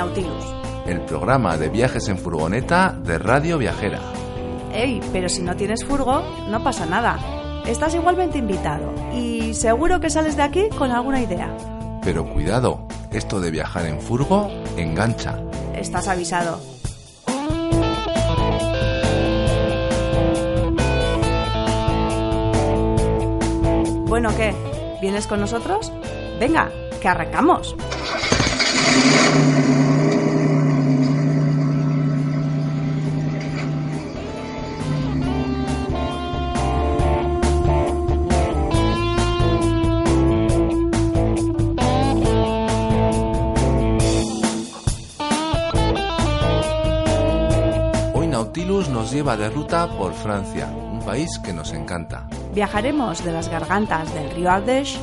Nautilus. El programa de viajes en furgoneta de Radio Viajera. Ey, pero si no tienes furgo, no pasa nada. Estás igualmente invitado y seguro que sales de aquí con alguna idea. Pero cuidado, esto de viajar en furgo engancha. Estás avisado. Bueno, ¿qué? ¿Vienes con nosotros? Venga, que arrancamos. Lleva de ruta por Francia, un país que nos encanta. Viajaremos de las gargantas del río Ardèche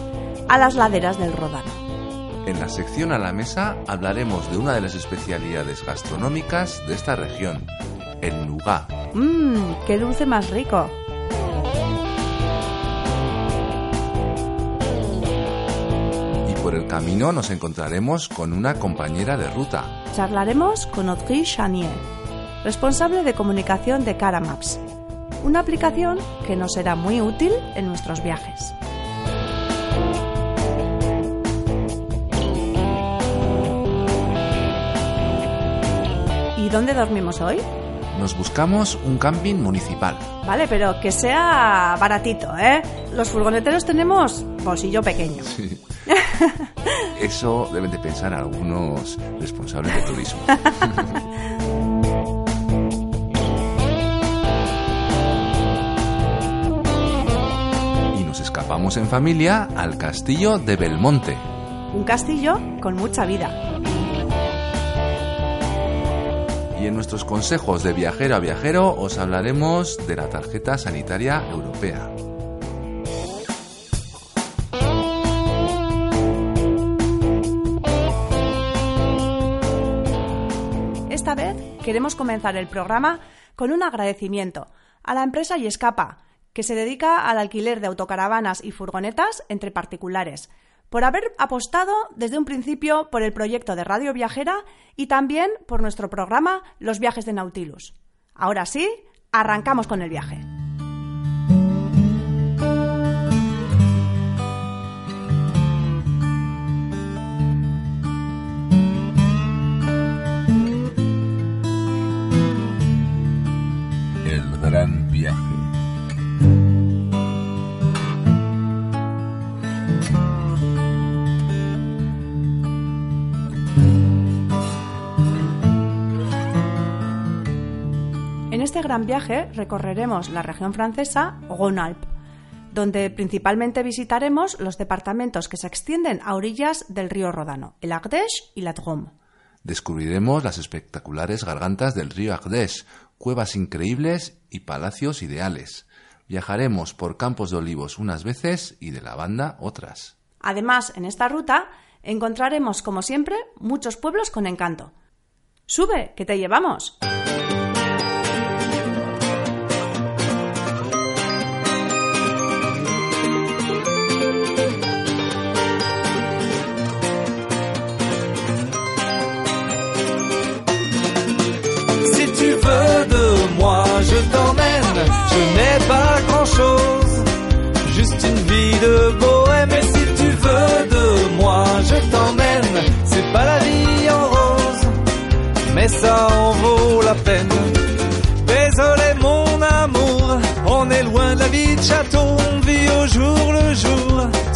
a las laderas del Ródano. En la sección a la mesa hablaremos de una de las especialidades gastronómicas de esta región, el nougat. Mmm, qué dulce más rico. Y por el camino nos encontraremos con una compañera de ruta. Charlaremos con Audrey Chanier, responsable de comunicación de Caramaps, una aplicación que nos será muy útil en nuestros viajes. ¿Y dónde dormimos hoy? Nos buscamos un camping municipal. Vale, pero que sea baratito, ¿eh? Los furgoneteros tenemos bolsillo pequeño. Sí. Eso deben de pensar algunos responsables de turismo. escapamos en familia al castillo de Belmonte. Un castillo con mucha vida. Y en nuestros consejos de viajero a viajero os hablaremos de la tarjeta sanitaria europea. Esta vez queremos comenzar el programa con un agradecimiento a la empresa Yescapa, que se dedica al alquiler de autocaravanas y furgonetas entre particulares, por haber apostado desde un principio por el proyecto de Radio Viajera y también por nuestro programa Los viajes de Nautilus. Ahora sí, arrancamos con el viaje. El gran viaje. Este gran viaje recorreremos la región francesa Rhône-Alpes, donde principalmente visitaremos los departamentos que se extienden a orillas del río Ródano, el Ardèche y la Drôme. Descubriremos las espectaculares gargantas del río Ardèche, cuevas increíbles y palacios ideales. Viajaremos por campos de olivos unas veces y de lavanda otras. Además, en esta ruta encontraremos, como siempre, muchos pueblos con encanto. ¡Sube, que te llevamos! Je n'ai pas grand chose, juste une vie de bohème. Et si tu veux de moi, je t'emmène. C'est pas la vie en rose, mais ça en vaut la peine. Désolé mon amour, on est loin de la vie de château,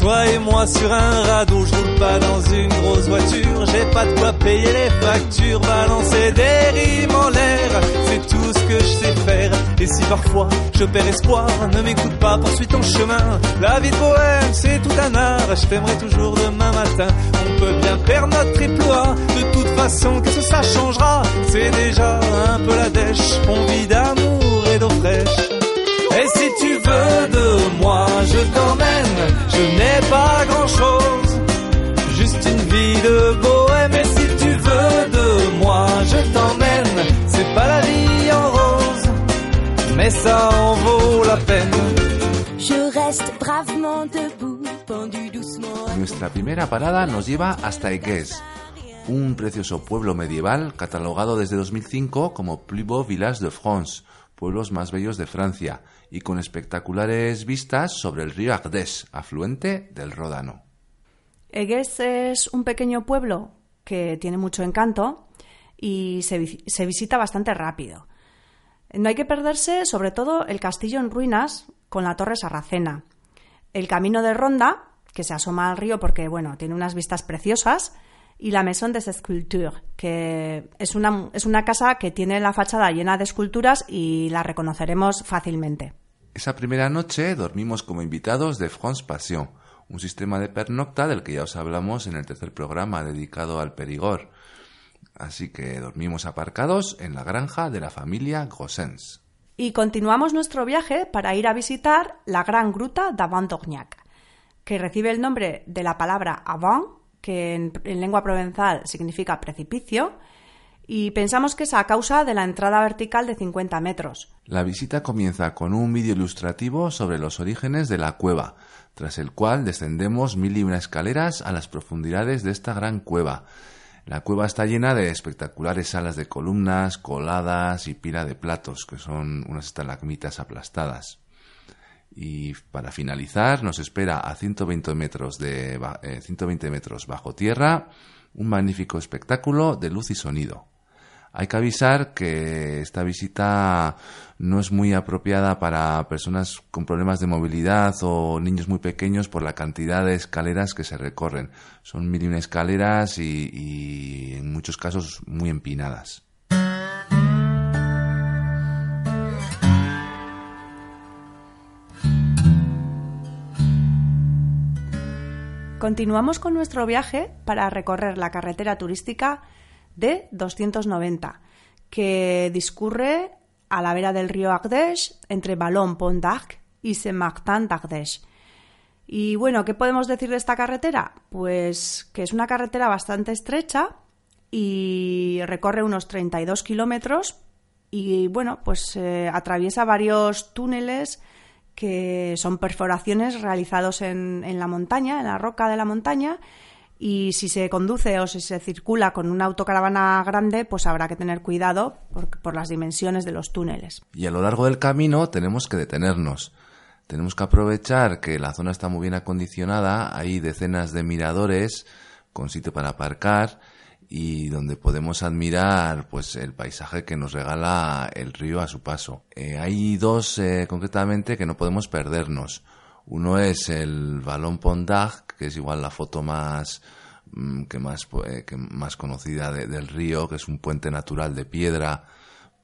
Toi et moi sur un radeau, je roule pas dans une grosse voiture, j'ai pas de quoi payer les factures, balancer des rimes en l'air, c'est tout ce que je sais faire. Et si parfois je perds espoir, ne m'écoute pas, poursuis ton chemin. La vie de bohème, c'est tout un art, je t'aimerai toujours demain matin. On peut bien perdre notre triploie, de toute façon, qu'est-ce que ça changera? C'est déjà un peu la dèche, on vit d'amour et d'eau fraîche. Et si tu veux de moi, je t'emmène. Je n'ai pas grand chose, juste une vie de bohème. Et si tu veux de moi, je t'emmène. C'est pas la vie en rose, mais ça en vaut la peine. Je reste bravement debout Nuestra primera parada nos lleva hasta Egues, un precioso pueblo medieval catalogado desde 2005 como Plus beau village de France, pueblos más bellos de Francia, y con espectaculares vistas sobre el río Ardèche, afluente del Ródano. Egues es un pequeño pueblo que tiene mucho encanto y se, se visita bastante rápido. No hay que perderse sobre todo el castillo en ruinas con la torre sarracena, el camino de ronda, que se asoma al río porque bueno, tiene unas vistas preciosas, y la Maison des Escultures, que es una, es una casa que tiene la fachada llena de esculturas y la reconoceremos fácilmente. Esa primera noche dormimos como invitados de France Passion, un sistema de pernocta del que ya os hablamos en el tercer programa dedicado al Perigord. Así que dormimos aparcados en la granja de la familia Gossens. Y continuamos nuestro viaje para ir a visitar la gran gruta d'Avant d'Orgnac, que recibe el nombre de la palabra avant, que en, en lengua provenzal significa precipicio, y pensamos que es a causa de la entrada vertical de 50 metros. La visita comienza con un vídeo ilustrativo sobre los orígenes de la cueva, tras el cual descendemos mil y una escaleras a las profundidades de esta gran cueva. La cueva está llena de espectaculares salas de columnas, coladas y pila de platos, que son unas estalagmitas aplastadas. Y para finalizar, nos espera a 120 metros, de, eh, 120 metros bajo tierra un magnífico espectáculo de luz y sonido. Hay que avisar que esta visita no es muy apropiada para personas con problemas de movilidad o niños muy pequeños por la cantidad de escaleras que se recorren. Son mil y una escaleras y, y en muchos casos muy empinadas. Continuamos con nuestro viaje para recorrer la carretera turística de 290, que discurre a la vera del río Ardèche entre Ballon-Pont d'Arc y Saint-Martin d'Ardèche. Y bueno, ¿qué podemos decir de esta carretera? Pues que es una carretera bastante estrecha y recorre unos 32 kilómetros y bueno, pues eh, atraviesa varios túneles que son perforaciones realizados en, en la montaña, en la roca de la montaña, y si se conduce o si se circula con una autocaravana grande, pues habrá que tener cuidado por, por, las dimensiones de los túneles. Y a lo largo del camino tenemos que detenernos. Tenemos que aprovechar que la zona está muy bien acondicionada, hay decenas de miradores con sitio para aparcar y donde podemos admirar pues el paisaje que nos regala el río a su paso. Eh, hay dos eh, concretamente que no podemos perdernos. Uno es el Ballon Pont d'Arc, que es igual la foto más mm, que más eh, que más conocida de, del río, que es un puente natural de piedra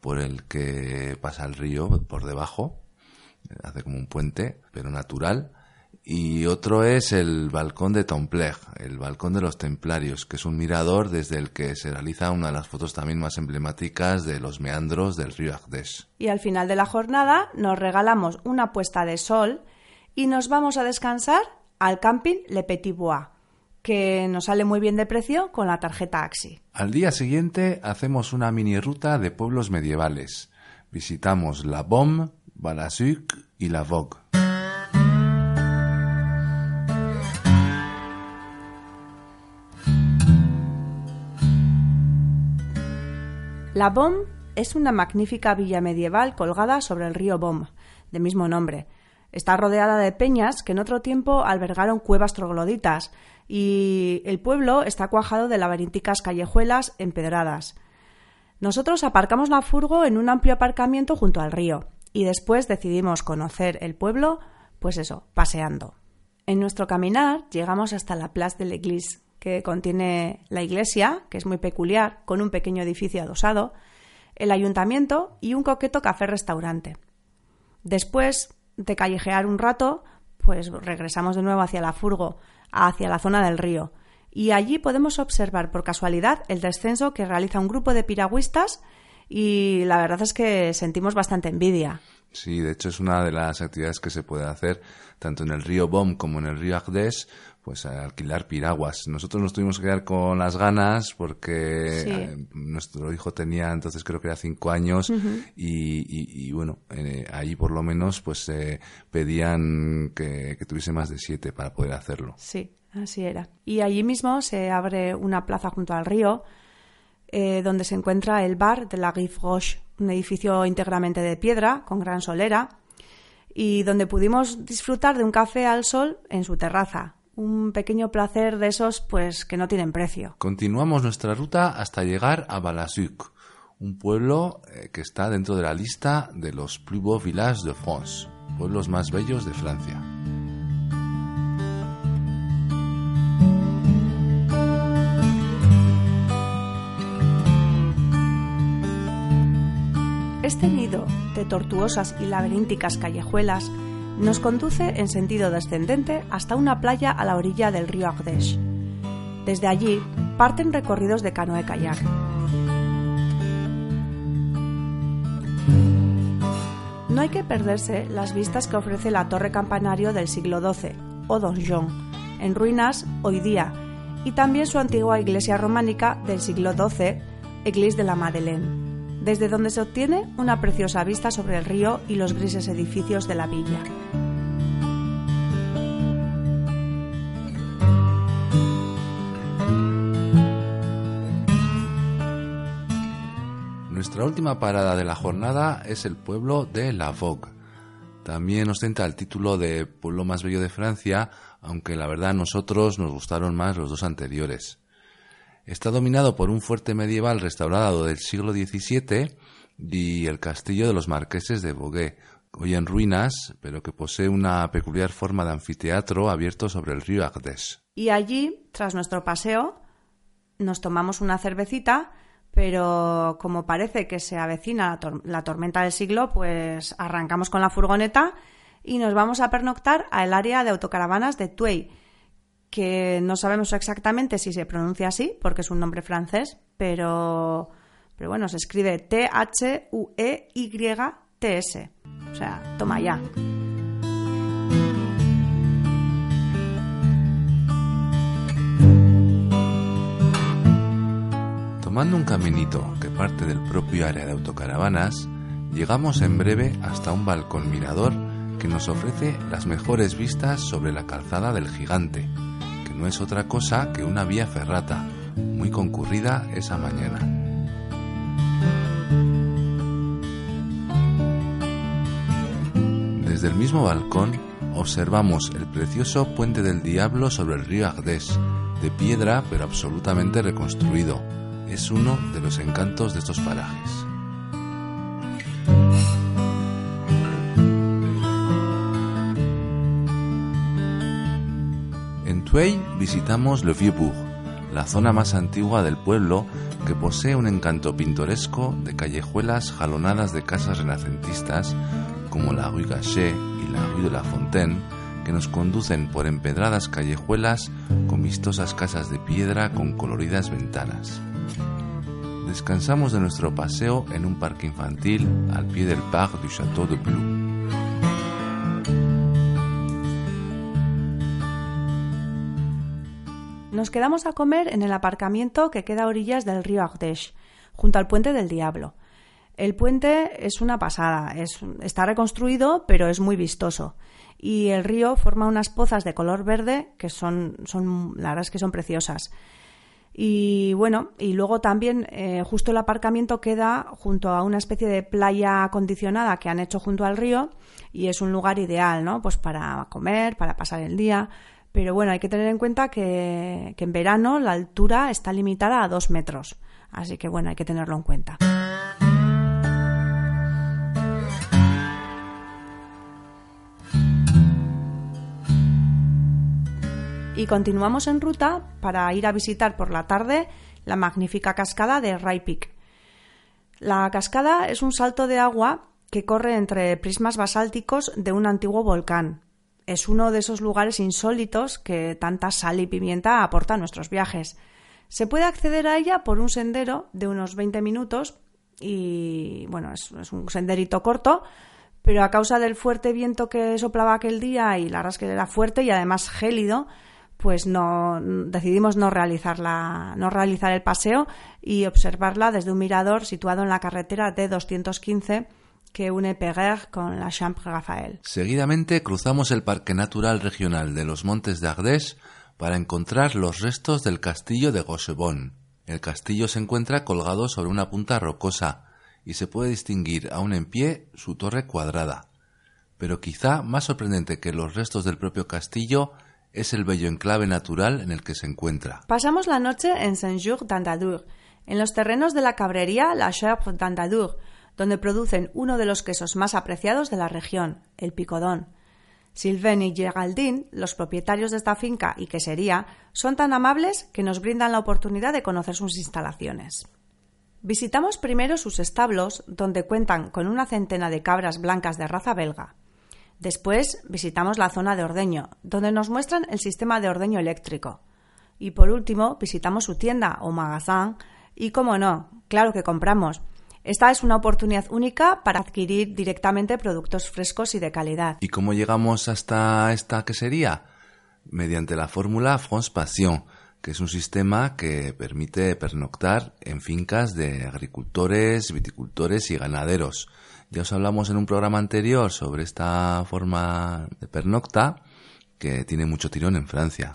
por el que pasa el río por debajo, hace como un puente, pero natural y otro es el balcón de Tompleg, el balcón de los templarios, que es un mirador desde el que se realiza una de las fotos también más emblemáticas de los meandros del río Ardèche. Y al final de la jornada nos regalamos una puesta de sol y nos vamos a descansar al camping Le Petit Bois, que nos sale muy bien de precio con la tarjeta AXI. Al día siguiente hacemos una mini ruta de pueblos medievales. Visitamos La Baume, Balasuc y La Vogue. La Baume es una magnífica villa medieval colgada sobre el río Baume, de mismo nombre. Está rodeada de peñas que en otro tiempo albergaron cuevas trogloditas y el pueblo está cuajado de laberínticas callejuelas empedradas. Nosotros aparcamos la furgo en un amplio aparcamiento junto al río y después decidimos conocer el pueblo, pues eso, paseando. En nuestro caminar llegamos hasta la Place de l'Église, que contiene la iglesia, que es muy peculiar, con un pequeño edificio adosado, el ayuntamiento y un coqueto café-restaurante. Después de callejear un rato, pues regresamos de nuevo hacia la furgo, hacia la zona del río, y allí podemos observar por casualidad el descenso que realiza un grupo de piragüistas y la verdad es que sentimos bastante envidia. Sí, de hecho es una de las actividades que se puede hacer tanto en el río Bom como en el río Agdes, pues alquilar piraguas. Nosotros nos tuvimos que quedar con las ganas porque eh, nuestro hijo tenía entonces creo que era cinco años y, bueno, eh, ahí por lo menos pues eh, pedían que, que tuviese más de siete para poder hacerlo. Sí, así era. Y allí mismo se abre una plaza junto al río eh, donde se encuentra el bar de la Rive Roche, un edificio íntegramente de piedra con gran solera y donde pudimos disfrutar de un café al sol en su terraza. Un pequeño placer de esos pues que no tienen precio. Continuamos nuestra ruta hasta llegar a Balasuc, un pueblo eh, que está dentro de la lista de los plus beaux villages de France, pueblos más bellos de Francia. Este nido de tortuosas y laberínticas callejuelas nos conduce en sentido descendente hasta una playa a la orilla del río Ardèche. Desde allí parten recorridos de canoe-kayak. No hay que perderse las vistas que ofrece la torre campanario del siglo XII, o donjon, en ruinas hoy día, y también su antigua iglesia románica del siglo XII, Église de la Madeleine desde donde se obtiene una preciosa vista sobre el río y los grises edificios de la villa. Nuestra última parada de la jornada es el pueblo de La Vogue. También ostenta el título de pueblo más bello de Francia, aunque la verdad a nosotros nos gustaron más los dos anteriores. Está dominado por un fuerte medieval restaurado del siglo XVII y el castillo de los marqueses de Bogué, hoy en ruinas, pero que posee una peculiar forma de anfiteatro abierto sobre el río Ardèche. Y allí, tras nuestro paseo, nos tomamos una cervecita, pero como parece que se avecina la, tormenta del siglo, pues arrancamos con la furgoneta y nos vamos a pernoctar al área de autocaravanas de Tuey, que no sabemos exactamente si se pronuncia así, porque es un nombre francés, pero, pero bueno, se escribe T-H-U-E-Y-T-S. O sea, toma ya. Tomando un caminito que parte del propio área de autocaravanas, llegamos en breve hasta un balcón mirador que nos ofrece las mejores vistas sobre la calzada del gigante, no es otra cosa que una vía ferrata, muy concurrida esa mañana. Desde el mismo balcón observamos el precioso Puente del Diablo sobre el río Ardés, de piedra pero absolutamente reconstruido. Es uno de los encantos de estos parajes. Visitamos Le Vieux-Bourg, la zona más antigua del pueblo que posee un encanto pintoresco de callejuelas jalonadas de casas renacentistas como la Rue Gachet y la Rue de la Fontaine que nos conducen por empedradas callejuelas con vistosas casas de piedra con coloridas ventanas. Descansamos de nuestro paseo en un parque infantil al pie del Parc du Château de Blou. Nos quedamos a comer en el aparcamiento que queda a orillas del río Ardèche, junto al puente del Diablo. El puente es una pasada, está reconstruido, pero es muy vistoso. Y el río forma unas pozas de color verde que son, son la verdad es que son preciosas. Y bueno, y luego también eh, justo el aparcamiento queda junto a una especie de playa acondicionada que han hecho junto al río y es un lugar ideal, ¿no? Pues para comer, para pasar el día. Pero bueno, hay que tener en cuenta que, en verano la altura está limitada a dos metros. Así que bueno, hay que tenerlo en cuenta. Y continuamos en ruta para ir a visitar por la tarde la magnífica cascada de Raipik. La cascada es un salto de agua que corre entre prismas basálticos de un antiguo volcán es uno de esos lugares insólitos que tanta sal y pimienta aporta a nuestros viajes. Se puede acceder a ella por un sendero de unos 20 minutos y bueno, es, un senderito corto, pero a causa del fuerte viento que soplaba aquel día y la verdad es que era fuerte y además gélido, pues no decidimos no realizarla, no realizar el paseo y observarla desde un mirador situado en la carretera D215 que une Péguerre con la Chambre. Seguidamente cruzamos el Parque Natural Regional de los Montes de Ardèche para encontrar los restos del castillo de Gauchebon. El castillo se encuentra colgado sobre una punta rocosa y se puede distinguir aún en pie su torre cuadrada. Pero quizá más sorprendente que los restos del propio castillo es el bello enclave natural en el que se encuentra. Pasamos la noche en Saint-Jour d'Andadour, en los terrenos de la cabrería La Chèvre d'Andadour, donde producen uno de los quesos más apreciados de la región, el picodón. Sylvain y Geraldine, los propietarios de esta finca y quesería, son tan amables que nos brindan la oportunidad de conocer sus instalaciones. Visitamos primero sus establos, donde cuentan con una centena de cabras blancas de raza belga. Después visitamos la zona de ordeño, donde nos muestran el sistema de ordeño eléctrico. Y por último, visitamos su tienda o magazán y, como no, claro que compramos. Esta es una oportunidad única para adquirir directamente productos frescos y de calidad. ¿Y cómo llegamos hasta esta quesería? Mediante la fórmula France Passion, que es un sistema que permite pernoctar en fincas de agricultores, viticultores y ganaderos. Ya os hablamos en un programa anterior sobre esta forma de pernocta que tiene mucho tirón en Francia.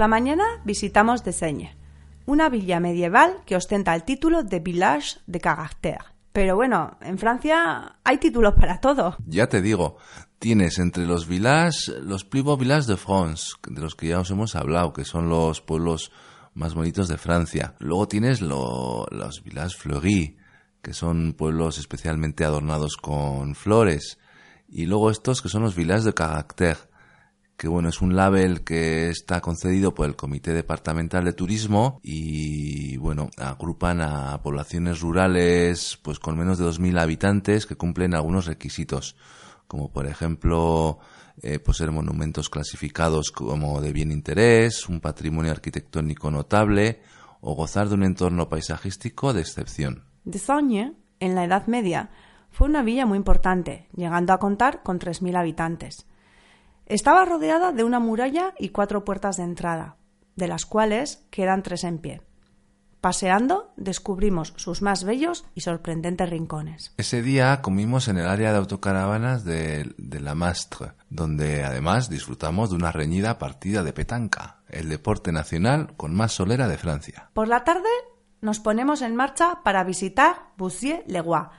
La mañana visitamos Desegne, una villa medieval que ostenta el título de Village de Caractère. Pero bueno, en Francia hay títulos para todo. Ya te digo, tienes entre los villages los plus beaux villages de France, de los que ya os hemos hablado, que son los pueblos más bonitos de Francia. Luego tienes lo- los villages fleuris, que son pueblos especialmente adornados con flores. Y luego estos que son los villages de caractère, que bueno, es un label que está concedido por el Comité Departamental de Turismo y bueno, agrupan a poblaciones rurales pues con menos de 2.000 habitantes que cumplen algunos requisitos, como por ejemplo eh, pues monumentos clasificados como de bien interés, un patrimonio arquitectónico notable o gozar de un entorno paisajístico de excepción. Desagne, en la Edad Media, fue una villa muy importante, llegando a contar con 3.000 habitantes. Estaba rodeada de una muralla y cuatro puertas de entrada, de las cuales quedan tres en pie. Paseando, descubrimos sus más bellos y sorprendentes rincones. Ese día comimos en el área de autocaravanas de, de La Mastre, donde además disfrutamos de una reñida partida de petanca, el deporte nacional con más solera de Francia. Por la tarde nos ponemos en marcha para visitar Boussier-le-Roi,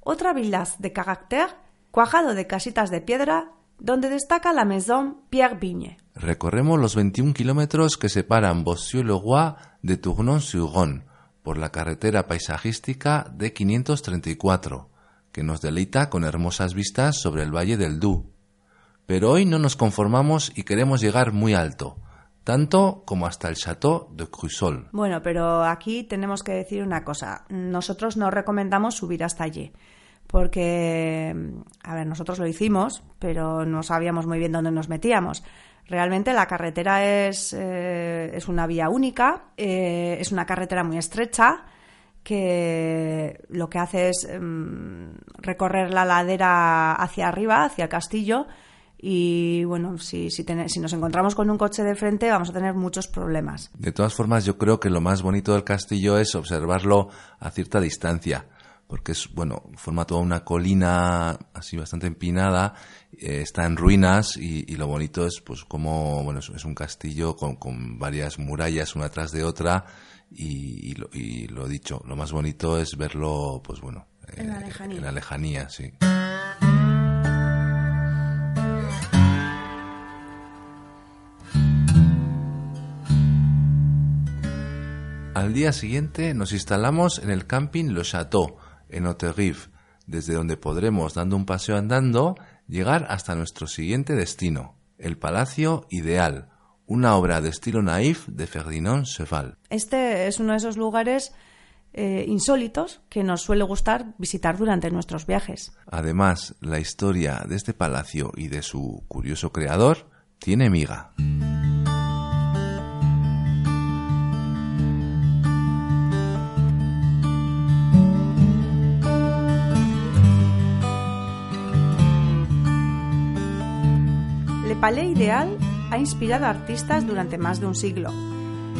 otra villa de caractère cuajado de casitas de piedra donde destaca la Maison Pierre Vigne. Recorremos los 21 kilómetros que separan Bossieux-le-Roi de Tournon-sur-Rhône por la carretera paisajística de 534, que nos deleita con hermosas vistas sobre el valle del Doubs. Pero hoy no nos conformamos y queremos llegar muy alto, tanto como hasta el Château de Crussol. Bueno, pero aquí tenemos que decir una cosa. Nosotros no recomendamos subir hasta allí. Porque, a ver, nosotros lo hicimos, pero no sabíamos muy bien dónde nos metíamos. Realmente la carretera es, eh, es una vía única, eh, es una carretera muy estrecha que lo que hace es mm, recorrer la ladera hacia arriba, hacia el castillo, y bueno, si, si, ten- si nos encontramos con un coche de frente vamos a tener muchos problemas. De todas formas, yo creo que lo más bonito del castillo es observarlo a cierta distancia, porque es, bueno, forma toda una colina así bastante empinada, eh, está en ruinas y, y lo bonito es, pues, como, bueno, es, es un castillo con, con varias murallas una tras de otra y, y lo, y lo dicho, lo más bonito es verlo, pues, bueno, En la eh, lejanía. En la lejanía, sí. Al día siguiente nos instalamos en el camping Le Château, en Haute-Rive, desde donde podremos, dando un paseo andando, llegar hasta nuestro siguiente destino, el Palacio Ideal, una obra de estilo naif de Ferdinand Cheval. Este es uno de esos lugares eh, insólitos que nos suele gustar visitar durante nuestros viajes. Además, la historia de este palacio y de su curioso creador tiene miga. Palais Ideal ha inspirado a artistas durante más de un siglo.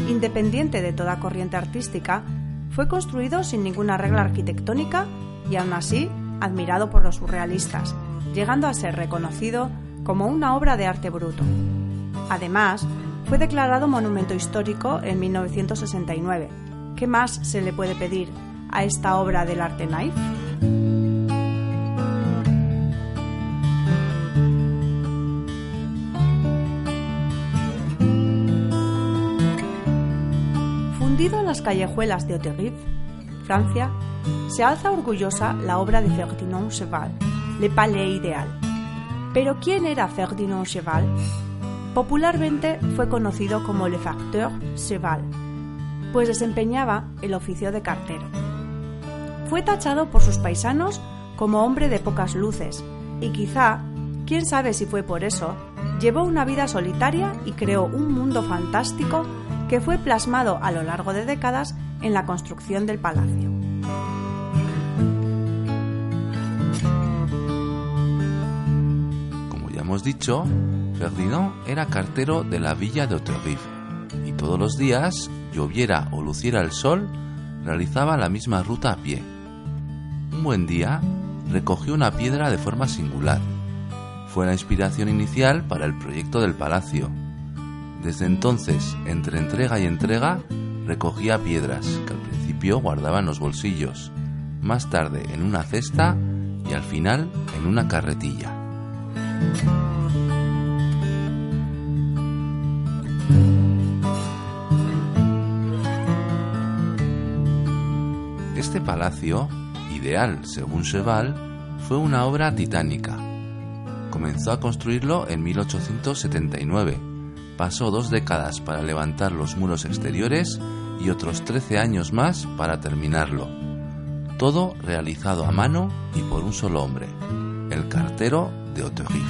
Independiente de toda corriente artística, fue construido sin ninguna regla arquitectónica y aún así admirado por los surrealistas, llegando a ser reconocido como una obra de arte bruto. Además, fue declarado monumento histórico en 1969. ¿Qué más se le puede pedir a esta obra del arte naif? En las callejuelas de Hauteville, Francia, se alza orgullosa la obra de Ferdinand Cheval, Le Palais Ideal. Pero ¿quién era Ferdinand Cheval? Popularmente fue conocido como Le Facteur Cheval, pues desempeñaba el oficio de cartero. Fue tachado por sus paisanos como hombre de pocas luces y quizá, quién sabe si fue por eso, llevó una vida solitaria y creó un mundo fantástico que fue plasmado a lo largo de décadas en la construcción del palacio. Como ya hemos dicho, Ferdinand era cartero de la villa de Auterrive y todos los días, lloviera o luciera el sol, realizaba la misma ruta a pie. Un buen día, recogió una piedra de forma singular. Fue la inspiración inicial para el proyecto del palacio. Desde entonces, entre entrega y entrega, recogía piedras que al principio guardaba en los bolsillos, más tarde en una cesta y al final en una carretilla. Este palacio, ideal según Cheval, fue una obra titánica. Comenzó a construirlo en 1879. Pasó dos décadas para levantar los muros exteriores y otros 13 años más para terminarlo. Todo realizado a mano y por un solo hombre, el cartero de Auterive.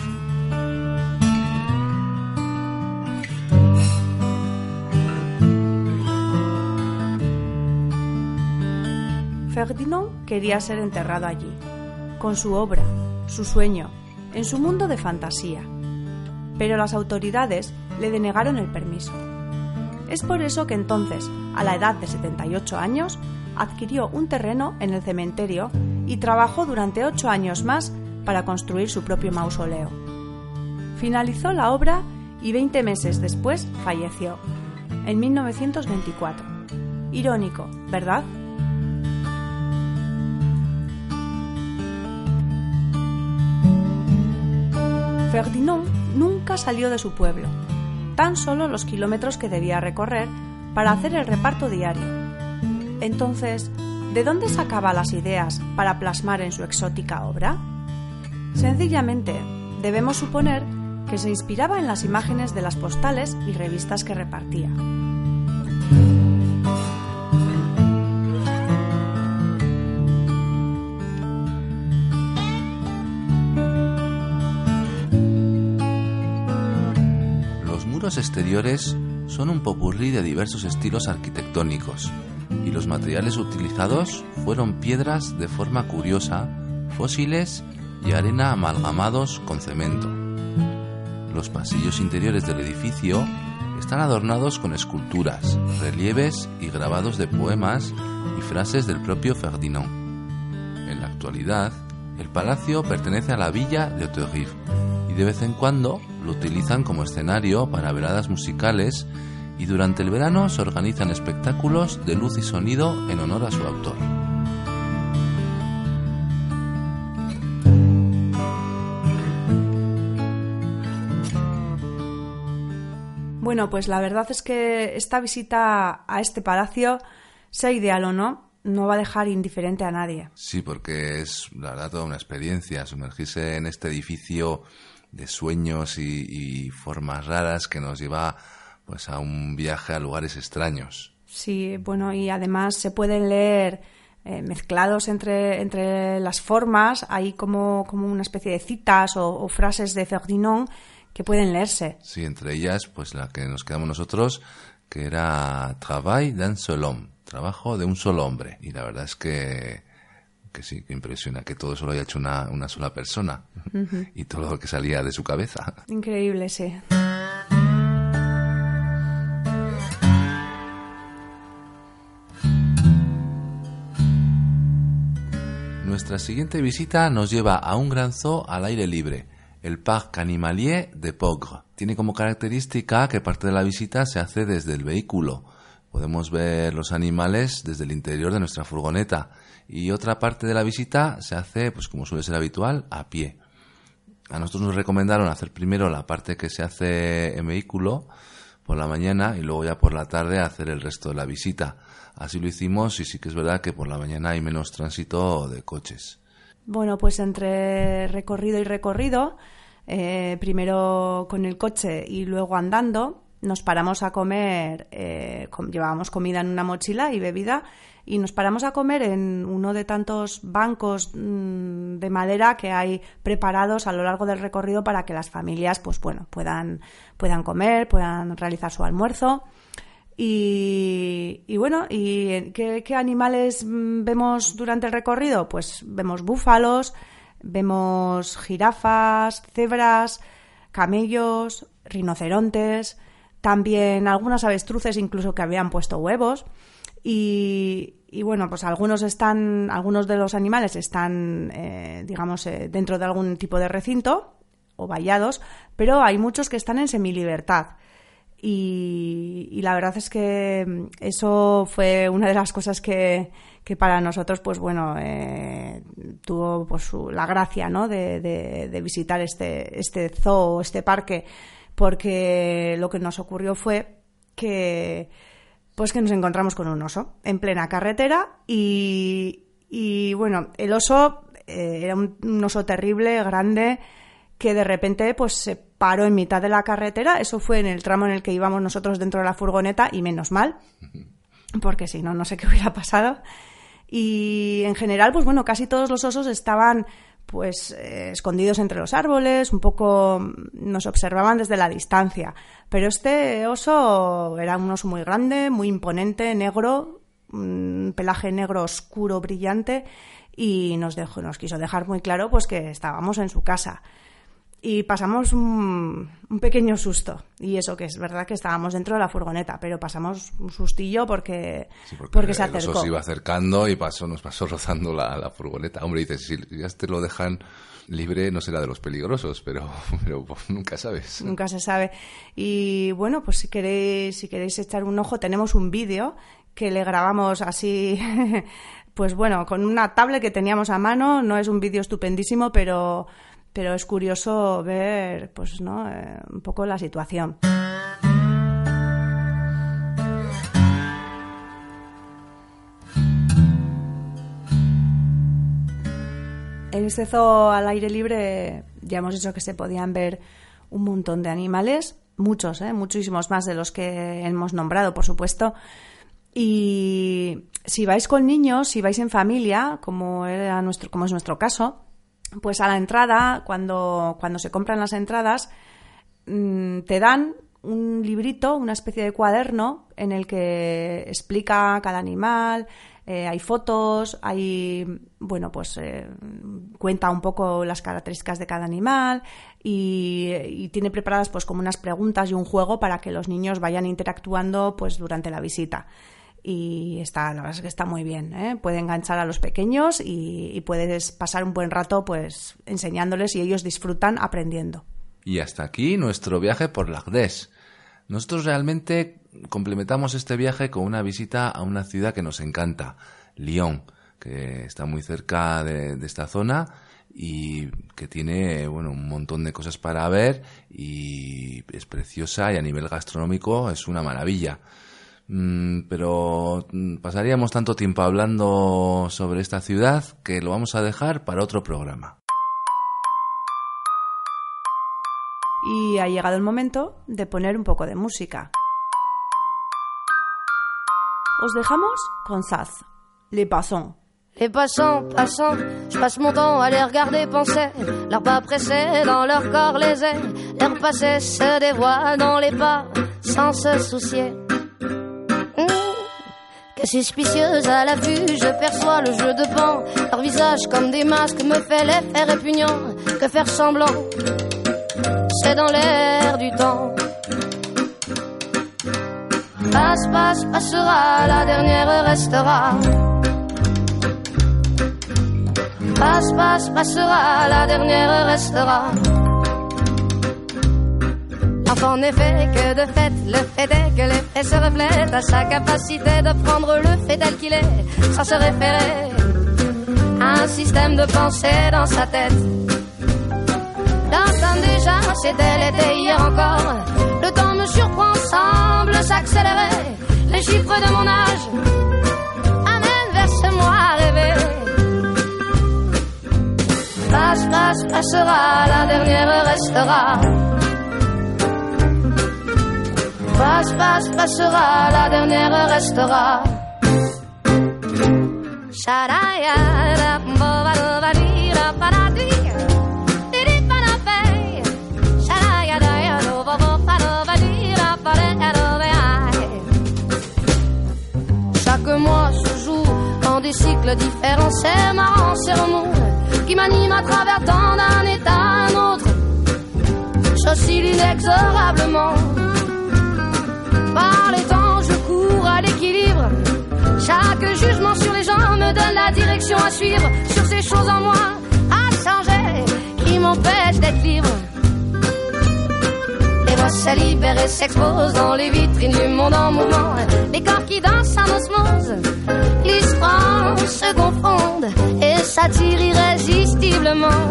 Ferdinand quería ser enterrado allí, con su obra, su sueño, en su mundo de fantasía. Pero las autoridades le denegaron el permiso. Es por eso que entonces, a la edad de 78 años, adquirió un terreno en el cementerio y trabajó durante ocho años más para construir su propio mausoleo. Finalizó la obra y 20 meses después falleció, en 1924. Irónico, ¿verdad? Ferdinand nunca salió de su pueblo, tan solo los kilómetros que debía recorrer para hacer el reparto diario. Entonces, ¿de dónde sacaba las ideas para plasmar en su exótica obra? Sencillamente, debemos suponer que se inspiraba en las imágenes de las postales y revistas que repartía. Exteriores son un popurrí de diversos estilos arquitectónicos y los materiales utilizados fueron piedras de forma curiosa, fósiles y arena amalgamados con cemento. Los pasillos interiores del edificio están adornados con esculturas, relieves y grabados de poemas y frases del propio Ferdinand. En la actualidad, el palacio pertenece a la villa de Auterive y de vez en cuando lo utilizan como escenario para veladas musicales y durante el verano se organizan espectáculos de luz y sonido en honor a su autor. Bueno, pues la verdad es que esta visita a este palacio, sea ideal o no, no va a dejar indiferente a nadie. Sí, porque es la verdad toda una experiencia sumergirse en este edificio de sueños y, y formas raras que nos lleva pues a un viaje a lugares extraños. Sí, bueno, y además se pueden leer eh, mezclados entre, entre las formas, hay como, como una especie de citas o, o frases de Ferdinand que pueden leerse. Sí, entre ellas, pues la que nos quedamos nosotros, que era Travail d'un seul homme, trabajo de un solo hombre. Y la verdad es que, que sí, que impresiona que todo eso lo haya hecho una, una sola persona y todo lo que salía de su cabeza. Increíble, sí. Nuestra siguiente visita nos lleva a un gran zoo al aire libre, el Parc Animalier de Pogre. Tiene como característica que parte de la visita se hace desde el vehículo. Podemos ver los animales desde el interior de nuestra furgoneta y otra parte de la visita se hace, pues como suele ser habitual, a pie. A nosotros nos recomendaron hacer primero la parte que se hace en vehículo por la mañana y luego ya por la tarde hacer el resto de la visita. Así lo hicimos y sí que es verdad que por la mañana hay menos tránsito de coches. Bueno, pues entre recorrido y recorrido, eh, primero con el coche y luego andando, nos paramos a comer, eh, llevábamos comida en una mochila y bebida, y nos paramos a comer en uno de tantos bancos mm, de madera que hay preparados a lo largo del recorrido para que las familias, pues bueno, puedan, puedan comer, puedan realizar su almuerzo. Y, y bueno, ¿y qué, qué animales mm, vemos durante el recorrido? Pues vemos búfalos, vemos jirafas, cebras, camellos, rinocerontes, también algunas avestruces incluso que habían puesto huevos. Y, bueno, pues algunos están, algunos de los animales están, eh, digamos, eh, dentro de algún tipo de recinto o vallados, pero hay muchos que están en semilibertad. Y, y la verdad es que mm, eso fue una de las cosas que, que para nosotros, pues bueno, eh, tuvo pues, la gracia ¿no? de, de- de visitar este, este zoo, este parque, porque lo que nos ocurrió fue que pues que nos encontramos con un oso en plena carretera y, y, bueno, el oso eh, era un, un oso terrible, grande, que de repente pues se paró en mitad de la carretera. Eso fue en el tramo en el que íbamos nosotros dentro de la furgoneta y menos mal, porque si no, no sé qué hubiera pasado. Y en general, pues bueno, casi todos los osos estaban pues eh, escondidos entre los árboles, un poco mm, nos observaban desde la distancia. Pero este oso era un oso muy grande, muy imponente, negro, un pelaje negro oscuro, brillante, y nos dejó, nos quiso dejar muy claro pues que estábamos en su casa. Y pasamos un, un pequeño susto. Y eso que es verdad que estábamos dentro de la furgoneta, pero pasamos un sustillo porque, Sí, porque, se el oso acercó. se iba acercando y pasó, nos pasó rozando la, la furgoneta. Hombre, dices, si ya te lo dejan libre, no será de los peligrosos, pero, pero pues, nunca sabes. Nunca se sabe. Y bueno, pues si queréis, si queréis echar un ojo, tenemos un vídeo que le grabamos así, pues bueno, con una tablet que teníamos a mano. No es un vídeo estupendísimo, pero, pero es curioso ver, pues, ¿no? Eh, un poco la situación. En este zoo al aire libre ya hemos dicho que se podían ver un montón de animales, muchos, ¿eh? muchísimos más de los que hemos nombrado, por supuesto. Y si vais con niños, si vais en familia, como, era nuestro, como es nuestro caso, pues a la entrada, cuando, cuando se compran las entradas, mm, te dan un librito, una especie de cuaderno en el que explica cada animal, eh, hay fotos, hay, bueno, pues eh, cuenta un poco las características de cada animal y, y tiene preparadas pues como unas preguntas y un juego para que los niños vayan interactuando pues durante la visita. Y está, la verdad es que está muy bien, ¿eh? puede enganchar a los pequeños y, puedes pasar un buen rato pues enseñándoles y ellos disfrutan aprendiendo. Y hasta aquí nuestro viaje por Lagdés. Nosotros realmente complementamos este viaje con una visita a una ciudad que nos encanta, Lyon, que está muy cerca de, de esta zona y que tiene bueno un montón de cosas para ver y es preciosa y a nivel gastronómico es una maravilla. Mm, pero mm, pasaríamos tanto tiempo hablando sobre esta ciudad que lo vamos a dejar para otro programa. Y ha llegado el momento de poner un poco de música. Os dejamos con Saz, Les Passons. Les passants, passants, je passe mon temps à les regarder penser. Leurs pas pressés dans leur corps les ailes. Leur passé se dévoile dans les pas sans se soucier. Suspicieuse à la vue, je perçois le jeu de pan. Leur visage comme des masques me fait l'effet répugnant. Que faire semblant, c'est dans l'air du temps. Passe, passe, passera, la dernière restera. Passe, passe, passera, la dernière restera. En effet, que de fait, le fait est que l'effet se reflète à sa capacité de prendre le fait tel qu'il est, sans se référer à un système de pensée dans sa tête. Dans déjà, c'était l'été hier encore. Le temps me surprend, semble s'accélérer. Les chiffres de mon âge amènent vers ce moi rêvé. Passe, passe, passera, la dernière restera. Passe, passe, passera, la dernière restera. Chaque mois se joue en des cycles différents, c'est marrant, c'est remous qui m'anime à travers tant d'un état à un autre. J'oscille inexorablement. Par les temps, je cours à l'équilibre. Chaque jugement sur les gens me donne la direction à suivre. Sur ces choses en moi à changer qui m'empêchent d'être libre. Les voix se libèrent et s'exposent dans les vitrines du monde en mouvement. Les corps qui dansent en osmose. L'histoire se confondent et s'attirent irrésistiblement.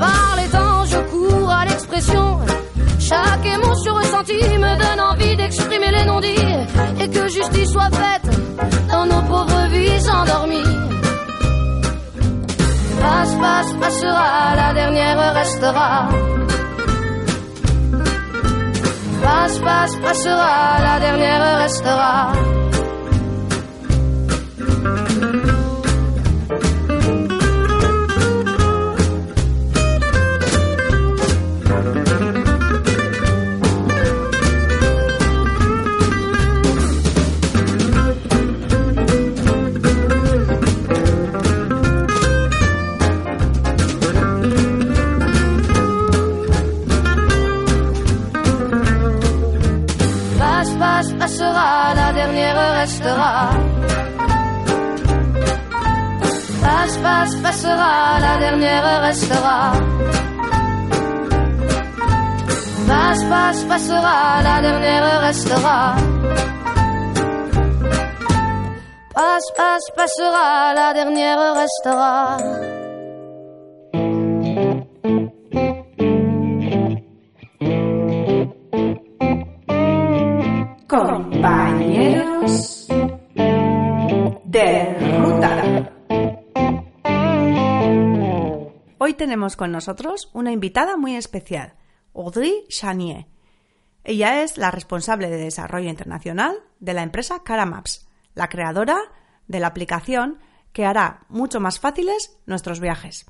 Par les temps, je cours à l'expression. Chaque émotion ressentie me donne envie d'exprimer les non-dits et que justice soit faite dans nos pauvres vies endormies. Passe, passe, passera, la dernière restera. Passe, passe, passera, la dernière restera. Dernière restera. Passe, passe, passera, la dernière restera. Passe, passe, passera, la dernière restera. Tenemos con nosotros una invitada muy especial, Audrey Chanier. Ella es la responsable de desarrollo internacional de la empresa Caramaps, la creadora de la aplicación que hará mucho más fáciles nuestros viajes.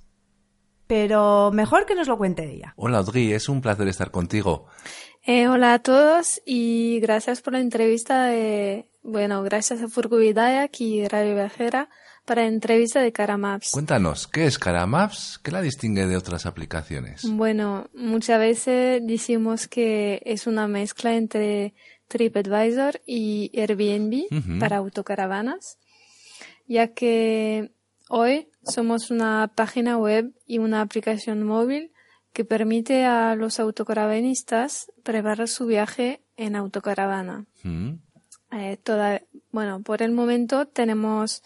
Pero mejor que nos lo cuente ella. Hola Audrey, es un placer estar contigo. Eh, hola a todos y gracias por la entrevista de, bueno, gracias a Furguidayak y Radio Viajera para la entrevista de Caramaps. Cuéntanos, ¿qué es Caramaps? ¿Qué la distingue de otras aplicaciones? Bueno, muchas veces decimos que es una mezcla entre TripAdvisor y Airbnb para autocaravanas, ya que hoy somos una página web y una aplicación móvil que permite a los autocaravanistas preparar su viaje en autocaravana. Eh, toda, bueno, por el momento tenemos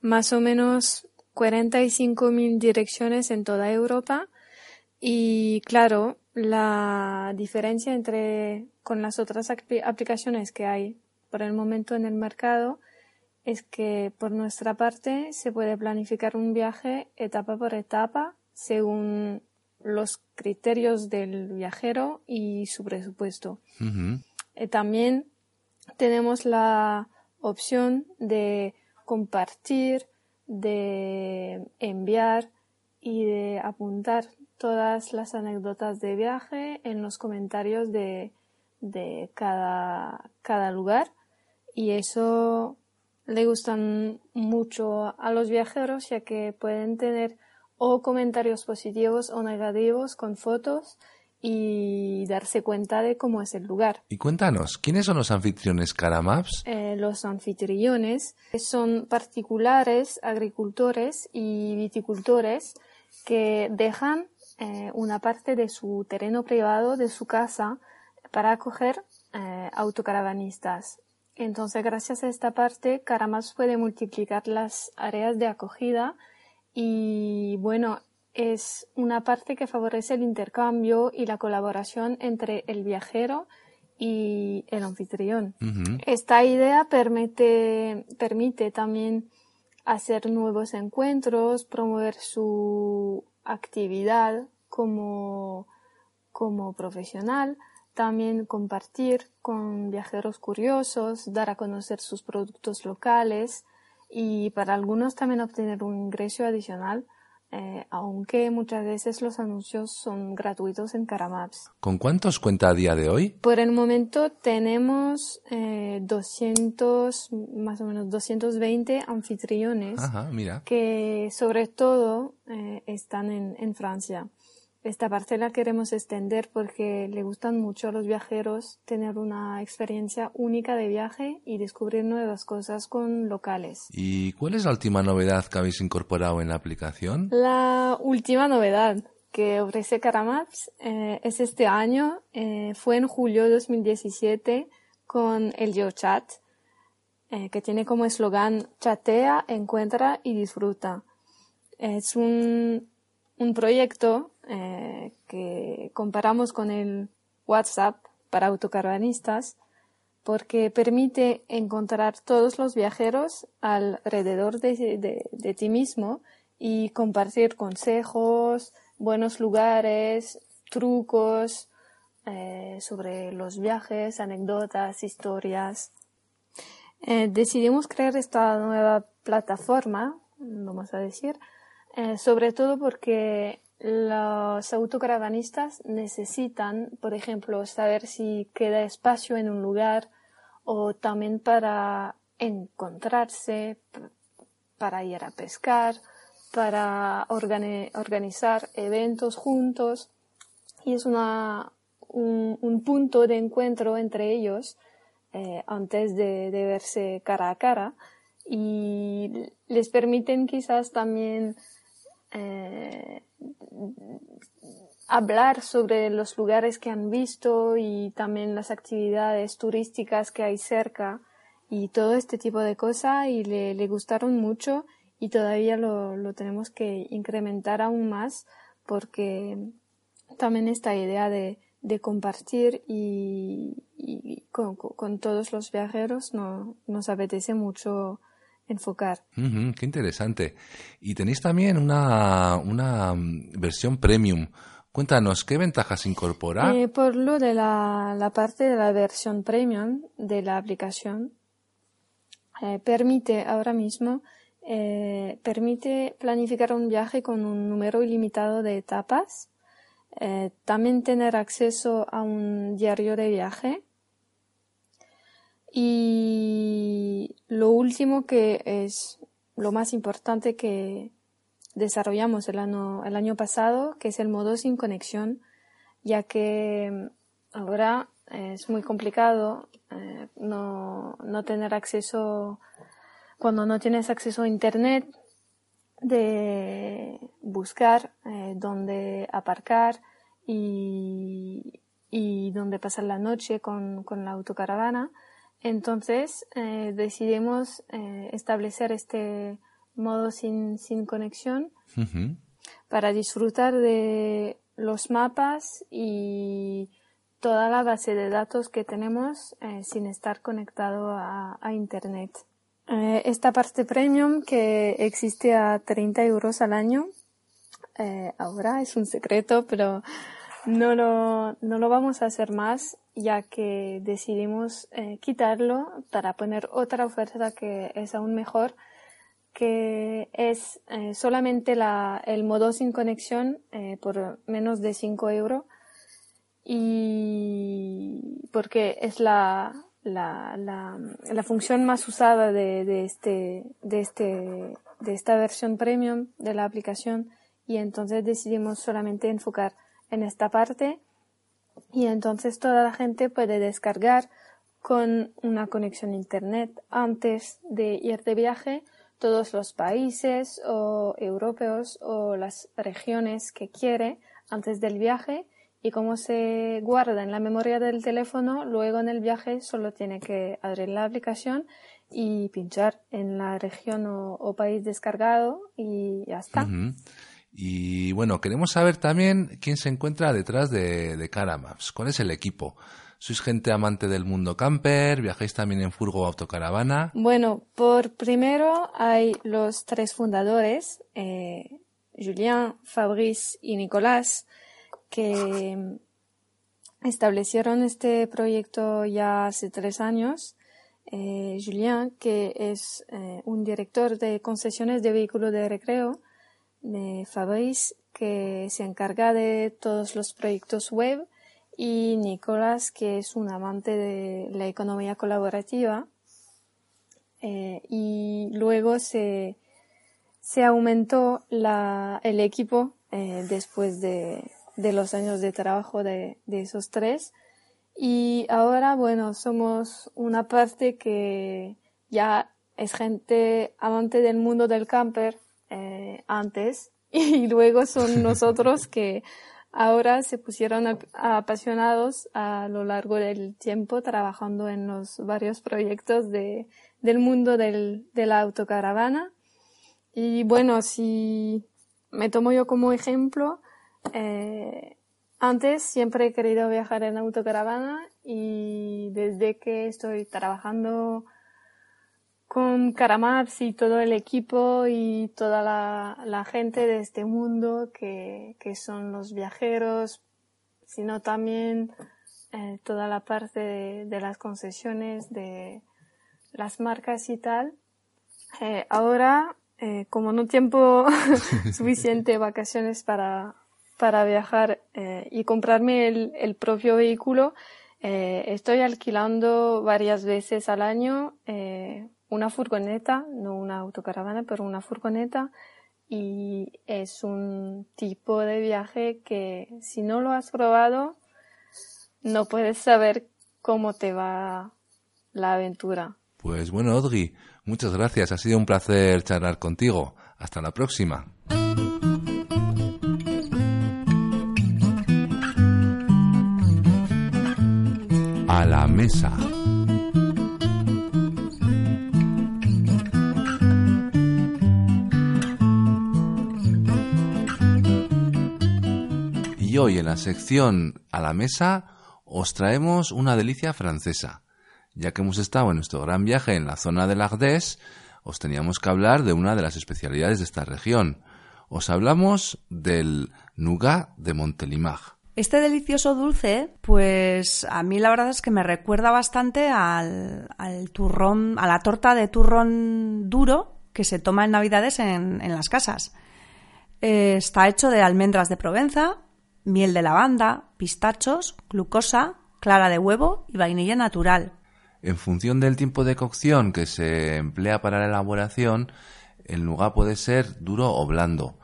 más o menos 45.000 direcciones en toda Europa y claro, la diferencia entre con las otras apli- aplicaciones que hay por el momento en el mercado es que por nuestra parte se puede planificar un viaje etapa por etapa según los criterios del viajero y su presupuesto. Eh, también tenemos la opción de compartir, de enviar y de apuntar todas las anécdotas de viaje en los comentarios de, de cada, cada lugar. Y eso le gustan mucho a los viajeros ya que pueden tener o comentarios positivos o negativos con fotos y darse cuenta de cómo es el lugar. Y cuéntanos, ¿quiénes son los anfitriones Caramaps? Eh, los anfitriones son particulares, agricultores y viticultores que dejan eh, una parte de su terreno privado, de su casa, para acoger eh, autocaravanistas. Entonces, gracias a esta parte, Caramaps puede multiplicar las áreas de acogida y, bueno, es una parte que favorece el intercambio y la colaboración entre el viajero y el anfitrión. Esta idea permite, permite también hacer nuevos encuentros, promover su actividad como, como profesional, también compartir con viajeros curiosos, dar a conocer sus productos locales y para algunos también obtener un ingreso adicional eh, aunque muchas veces los anuncios son gratuitos en Caramaps. ¿Con cuántos cuenta a día de hoy? Por el momento tenemos eh, 200, más o menos 220 anfitriones que sobre todo eh, están en, en Francia. Esta parte la queremos extender porque le gustan mucho a los viajeros tener una experiencia única de viaje y descubrir nuevas cosas con locales. ¿Y cuál es la última novedad que habéis incorporado en la aplicación? La última novedad que ofrece Caramaps eh, es este año, eh, fue en julio de 2017 con el GeoChat, eh, que tiene como eslogan chatea, encuentra y disfruta. Es un, un proyecto eh, que comparamos con el WhatsApp para autocaravanistas porque permite encontrar todos los viajeros alrededor de, ti mismo y compartir consejos, buenos lugares, trucos eh, sobre los viajes, anécdotas, historias. Eh, decidimos crear esta nueva plataforma, vamos a decir, sobre todo porque los autocaravanistas necesitan, por ejemplo, saber si queda espacio en un lugar o también para encontrarse, para ir a pescar, para organizar eventos juntos. Y es una, un, punto de encuentro entre ellos eh, antes de verse cara a cara y les permiten quizás también eh, hablar sobre los lugares que han visto y también las actividades turísticas que hay cerca y todo este tipo de cosas y le, le gustaron mucho y todavía lo, lo, tenemos que incrementar aún más porque también esta idea de, de compartir y, y con, con, todos los viajeros no, nos apetece mucho enfocar. qué interesante. Y tenéis también una, una mm, versión premium. Cuéntanos, ¿qué ventajas incorpora? Eh, por lo de la, la, parte de la versión premium de la aplicación, eh, permite ahora mismo eh, permite planificar un viaje con un número ilimitado de etapas, también tener acceso a un diario de viaje y último que es lo más importante que desarrollamos el año, el año pasado, que es el modo sin conexión, ya que mm, ahora es muy complicado eh, no, no tener acceso, cuando no tienes acceso a Internet, de buscar eh, dónde aparcar y, y dónde pasar la noche con, con la autocaravana. Entonces eh, decidimos eh, establecer este modo sin, sin conexión para disfrutar de los mapas y toda la base de datos que tenemos eh, sin estar conectado a, a Internet. Esta parte premium que existe a 30 euros al año, ahora es un secreto, pero no lo, no lo vamos a hacer más ya que decidimos eh, quitarlo para poner otra oferta que es aún mejor, que es eh, solamente la, el modo sin conexión eh, por menos de 5 euros y porque es la, la, la, la función más usada de, de, este, de, este, de esta versión premium de la aplicación. Y entonces decidimos solamente enfocar en esta parte. Y entonces toda la gente puede descargar con una conexión internet antes de ir de viaje todos los países o europeos o las regiones que quiere antes del viaje. Y como se guarda en la memoria del teléfono, luego en el viaje solo tiene que abrir la aplicación y pinchar en la región o, país descargado y ya está. Y bueno, queremos saber también quién se encuentra detrás de, de Caramaps. ¿Cuál es el equipo? ¿Sois gente amante del mundo camper? ¿Viajáis también en furgo autocaravana? Bueno, por primero hay los tres fundadores, eh, Julien, Fabrice y Nicolás, que establecieron este proyecto ya hace tres años. Eh, Julien, que es eh, un director de concesiones de vehículos de recreo, de Fabrice, que se encarga de todos los proyectos web, y Nicolás, que es un amante de la economía colaborativa. Eh, y luego se, se aumentó la, el equipo eh, después de, de, los años de trabajo de, de, esos tres. Y ahora, bueno, somos una parte que ya es gente amante del mundo del camper, eh, antes y luego son nosotros que ahora se pusieron apasionados a lo largo del tiempo trabajando en los varios proyectos de, del mundo del, de la autocaravana. Y bueno, si me tomo yo como ejemplo, eh, antes siempre he querido viajar en autocaravana y desde que estoy trabajando con Caramaps y todo el equipo y toda la, gente de este mundo que, que, son los viajeros, sino también eh, toda la parte de, las concesiones, de las marcas y tal. Eh, ahora, eh, como no tengo suficiente vacaciones para, para viajar y comprarme el, el propio vehículo, estoy alquilando varias veces al año una furgoneta, no una autocaravana, pero una furgoneta y es un tipo de viaje que si no lo has probado no puedes saber cómo te va la aventura. Pues bueno, Audrey, muchas gracias. Ha sido un placer charlar contigo. Hasta la próxima. A la mesa. Hoy en la sección a la mesa os traemos una delicia francesa. Ya que hemos estado en nuestro gran viaje en la zona del Ardèche, os teníamos que hablar de una de las especialidades de esta región. Os hablamos del nougat de Montelimar. Este delicioso dulce, pues a mí la verdad es que me recuerda bastante al, turrón, a la torta de turrón duro que se toma en Navidades en, las casas. Eh, está hecho de almendras de Provenza, miel de lavanda, pistachos, glucosa, clara de huevo y vainilla natural. En función del tiempo de cocción que se emplea para la elaboración, el lugar puede ser duro o blando.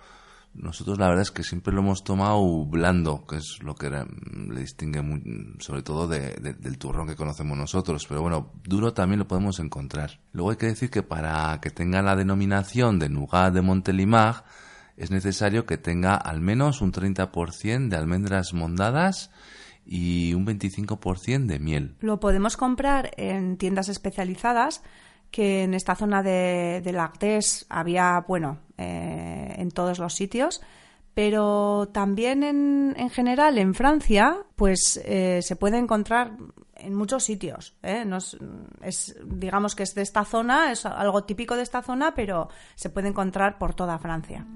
Nosotros la verdad es que siempre lo hemos tomado blando, que es lo que le distingue sobre todo del turrón que conocemos nosotros. Pero bueno, duro también lo podemos encontrar. Luego hay que decir que para que tenga la denominación de nougat de Montelimar, es necesario que tenga al menos un 30% de almendras mondadas y un 25% de miel. Lo podemos comprar en tiendas especializadas que en esta zona de, de había, bueno, eh, en todos los sitios, pero también en, en general en Francia, pues eh, se puede encontrar en muchos sitios. ¿eh? No es, digamos que es de esta zona, es algo típico de esta zona, pero se puede encontrar por toda Francia.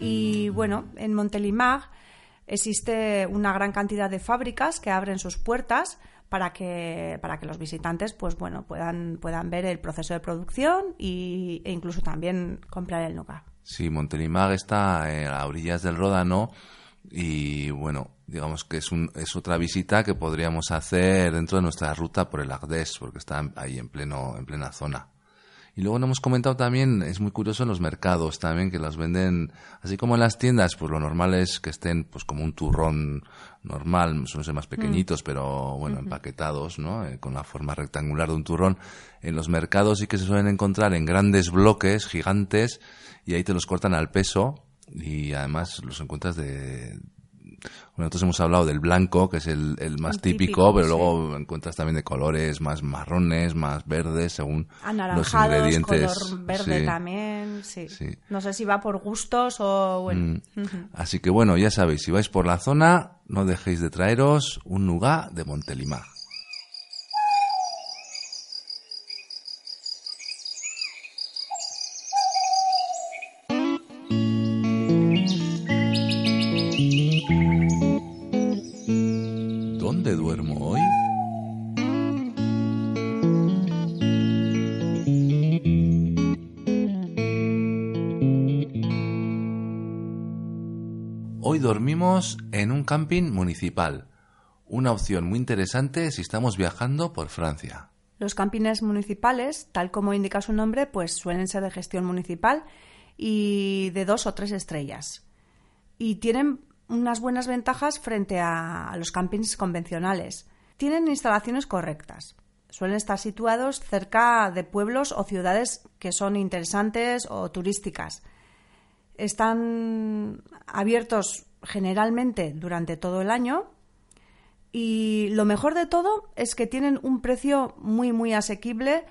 Y bueno, en Montelimar existe una gran cantidad de fábricas que abren sus puertas para que, para que los visitantes pues, bueno, puedan, puedan ver el proceso de producción y, e incluso también comprar el nougat. Sí, Montelimar está a orillas del Ródano y bueno, digamos que es, un, es otra visita que podríamos hacer dentro de nuestra ruta por el Ardèche, porque está ahí en, pleno, en plena zona. Y luego nos hemos comentado también, es muy curioso en los mercados también, que los venden, así como en las tiendas, pues lo normal es que estén pues como un turrón normal, suelen ser más pequeñitos, pero bueno, empaquetados, ¿no? Eh, con la forma rectangular de un turrón. En los mercados sí que se suelen encontrar en grandes bloques gigantes y ahí te los cortan al peso y además los encuentras de, nosotros hemos hablado del blanco, que es el, el más típico, pero luego encuentras también de colores más marrones, más verdes, según los ingredientes. color verde también, sí. No sé si va por gustos o bueno. Mm. Así que bueno, ya sabéis, si vais por la zona, no dejéis de traeros un nougat de Montelimar. Hoy dormimos en un camping municipal, una opción muy interesante si estamos viajando por Francia. Los campings municipales, tal como indica su nombre, pues suelen ser de gestión municipal y de dos o tres estrellas. Y tienen unas buenas ventajas frente a, los campings convencionales. Tienen instalaciones correctas. Suelen estar situados cerca de pueblos o ciudades que son interesantes o turísticas. Están abiertos generalmente durante todo el año y lo mejor de todo es que tienen un precio muy muy asequible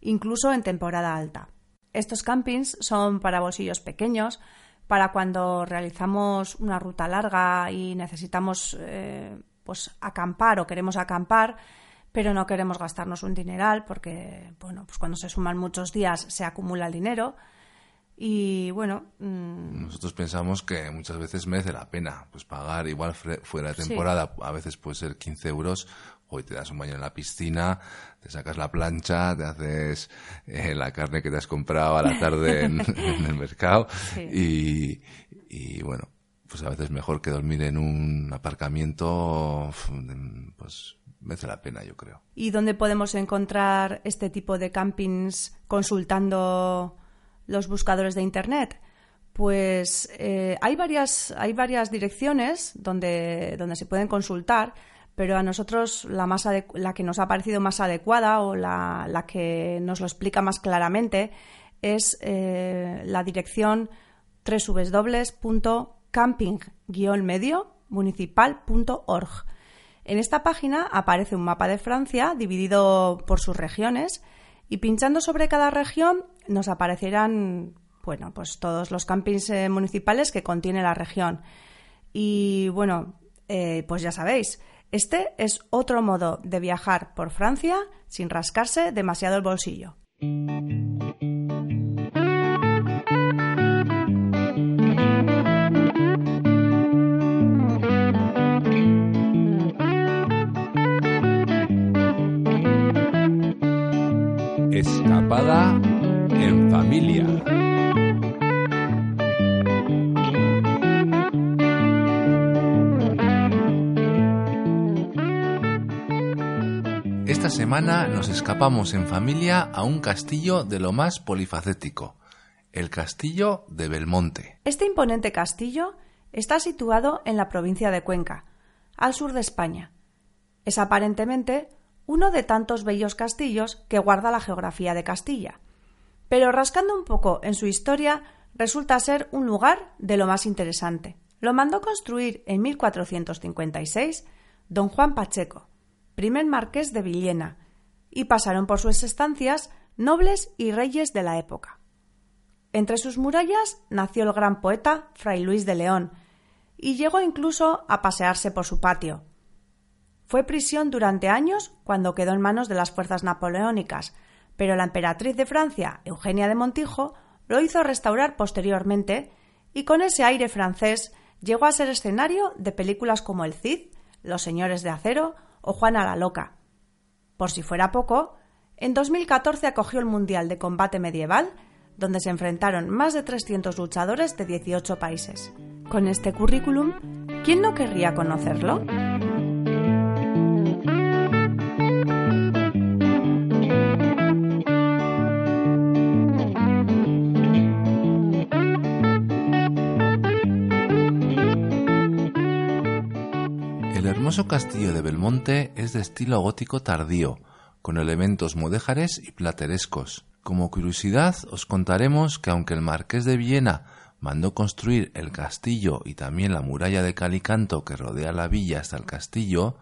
incluso en temporada alta. Estos campings son para bolsillos pequeños, para cuando realizamos una ruta larga y necesitamos eh, pues acampar o queremos acampar, pero no queremos gastarnos un dineral porque bueno, pues cuando se suman muchos días se acumula el dinero. Y bueno. Mm, Nosotros pensamos que muchas veces merece la pena pues pagar, igual fuera de temporada, a veces puede ser 15 euros, hoy te das un baño en la piscina, te sacas la plancha, te haces eh, la carne que te has comprado a la tarde en, el mercado y, y, bueno, pues a veces mejor que dormir en un aparcamiento, pues merece la pena, yo creo. ¿Y dónde podemos encontrar este tipo de campings consultando los buscadores de Internet? Pues eh, hay, varias, hay varias direcciones donde, donde se pueden consultar pero a nosotros la, más la que nos ha parecido más adecuada o la, la que nos lo explica más claramente es eh, la dirección www.camping-medio municipal.org. En esta página aparece un mapa de Francia dividido por sus regiones y pinchando sobre cada región nos aparecerán bueno, pues todos los campings eh, municipales que contiene la región. Y bueno, eh, pues ya sabéis, este es otro modo de viajar por Francia sin rascarse demasiado el bolsillo. Escapada en familia. Esta semana nos escapamos en familia a un castillo de lo más polifacético, el castillo de Belmonte. Este imponente castillo está situado en la provincia de Cuenca, al sur de España. Es aparentemente uno de tantos bellos castillos que guarda la geografía de Castilla. Pero rascando un poco en su historia, resulta ser un lugar de lo más interesante. Lo mandó construir en 1456 don Juan Pacheco, primer marqués de Villena, y pasaron por sus estancias nobles y reyes de la época. Entre sus murallas nació el gran poeta Fray Luis de León, y llegó incluso a pasearse por su patio. Fue prisión durante años cuando quedó en manos de las fuerzas napoleónicas, pero la emperatriz de Francia, Eugenia de Montijo, lo hizo restaurar posteriormente y con ese aire francés llegó a ser escenario de películas como El Cid, Los Señores de Acero o Juana la Loca. Por si fuera poco, en 2014 acogió el Mundial de Combate Medieval, donde se enfrentaron más de 300 luchadores de 18 países. Con este currículum, ¿quién no querría conocerlo? Hermoso castillo de Belmonte es de estilo gótico tardío, con elementos mudéjares y platerescos. Como curiosidad os contaremos que aunque el marqués de Viena mandó construir el castillo y también la muralla de Calicanto que rodea la villa hasta el castillo,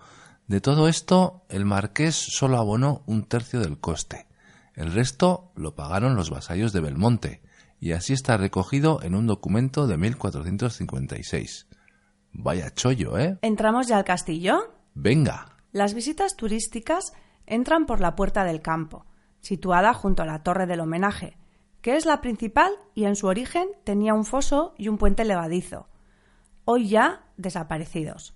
de todo esto el marqués solo abonó un tercio del coste. El resto lo pagaron los vasallos de Belmonte, y así está recogido en un documento de 1456. Vaya chollo, ¿eh? ¿Entramos ya al castillo? Venga. Las visitas turísticas entran por la Puerta del Campo, situada junto a la Torre del Homenaje, que es la principal y en su origen tenía un foso y un puente levadizo, hoy ya desaparecidos.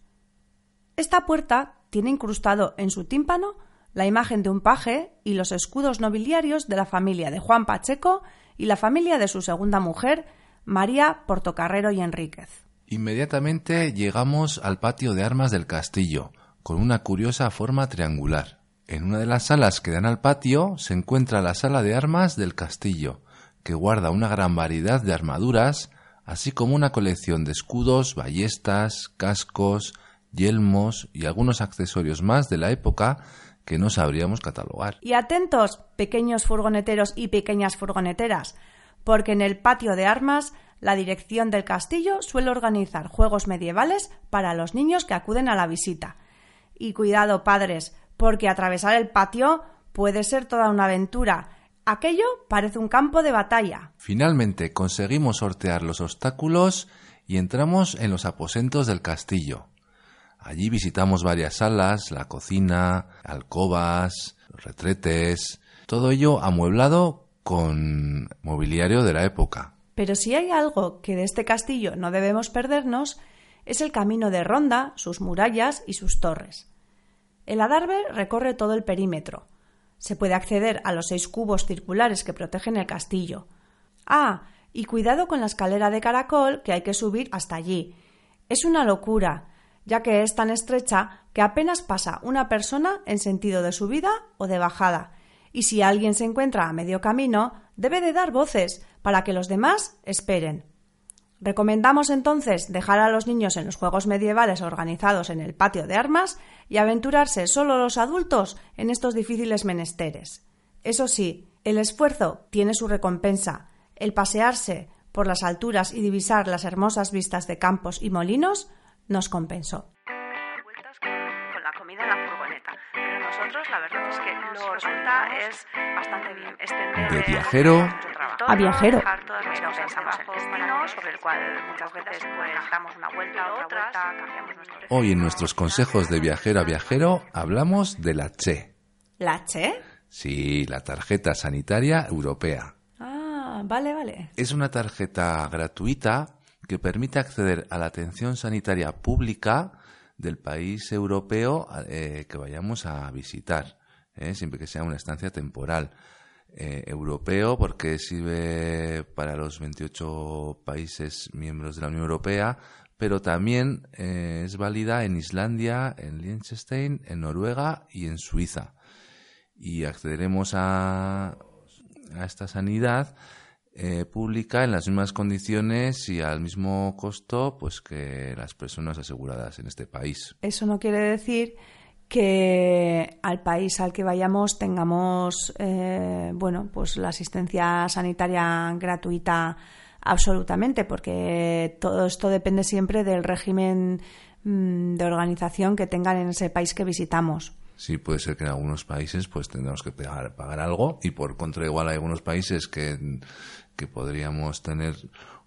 Esta puerta tiene incrustado en su tímpano la imagen de un paje y los escudos nobiliarios de la familia de Juan Pacheco y la familia de su segunda mujer, María Portocarrero y Enríquez. Inmediatamente llegamos al patio de armas del castillo, con una curiosa forma triangular. En una de las salas que dan al patio se encuentra la sala de armas del castillo, que guarda una gran variedad de armaduras, así como una colección de escudos, ballestas, cascos, yelmos y algunos accesorios más de la época que no sabríamos catalogar. Y atentos, pequeños furgoneteros y pequeñas furgoneteras, porque en el patio de armas la dirección del castillo suele organizar juegos medievales para los niños que acuden a la visita. Y cuidado, padres, porque atravesar el patio puede ser toda una aventura. Aquello parece un campo de batalla. Finalmente conseguimos sortear los obstáculos y entramos en los aposentos del castillo. Allí visitamos varias salas, la cocina, alcobas, retretes, todo ello amueblado con mobiliario de la época. Pero si hay algo que de este castillo no debemos perdernos, es el camino de ronda, sus murallas y sus torres. El adarve recorre todo el perímetro. Se puede acceder a los seis cubos circulares que protegen el castillo. Ah, y cuidado con la escalera de caracol que hay que subir hasta allí. Es una locura, ya que es tan estrecha que apenas pasa una persona en sentido de subida o de bajada, y si alguien se encuentra a medio camino, debe de dar voces para que los demás esperen. Recomendamos entonces dejar a los niños en los juegos medievales organizados en el patio de armas y aventurarse solo los adultos en estos difíciles menesteres. Eso sí, el esfuerzo tiene su recompensa. El pasearse por las alturas y divisar las hermosas vistas de campos y molinos nos compensó. Nosotros la verdad es que nos resulta es bastante bien extender De viajero trabajo. a viajero. Dejar todas las cosas pensamos en destino, sobre el cual muchas veces pues damos una vuelta, otra vuelta, cambiamos nuestro Hoy en nuestros consejos de viajero a viajero hablamos de la CHE. ¿La Che? Sí, la tarjeta sanitaria europea. Ah, vale, vale. Es una tarjeta gratuita que permite acceder a la atención sanitaria pública del país europeo eh, que vayamos a visitar, eh, siempre que sea una estancia temporal. Eh, europeo porque sirve para los 28 países miembros de la Unión Europea, pero también es válida en Islandia, en Liechtenstein, en Noruega y en Suiza. Y accederemos a esta sanidad eh, pública en las mismas condiciones y al mismo costo pues que las personas aseguradas en este país. Eso no quiere decir que al país al que vayamos tengamos eh, bueno pues la asistencia sanitaria gratuita absolutamente porque todo esto depende siempre del régimen mm, de organización que tengan en ese país que visitamos. Sí, puede ser que en algunos países pues tendremos que pagar, pagar algo y por contra igual hay algunos países que, que podríamos tener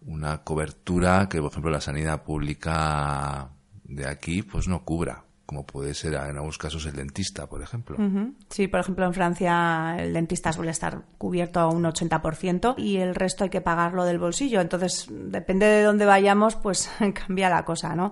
una cobertura que por ejemplo la sanidad pública de aquí pues no cubra. como puede ser en algunos casos el dentista, por ejemplo. Sí, por ejemplo, en Francia el dentista suele estar cubierto a un 80% y el resto hay que pagarlo del bolsillo. Entonces, depende de dónde vayamos, pues cambia la cosa, ¿no?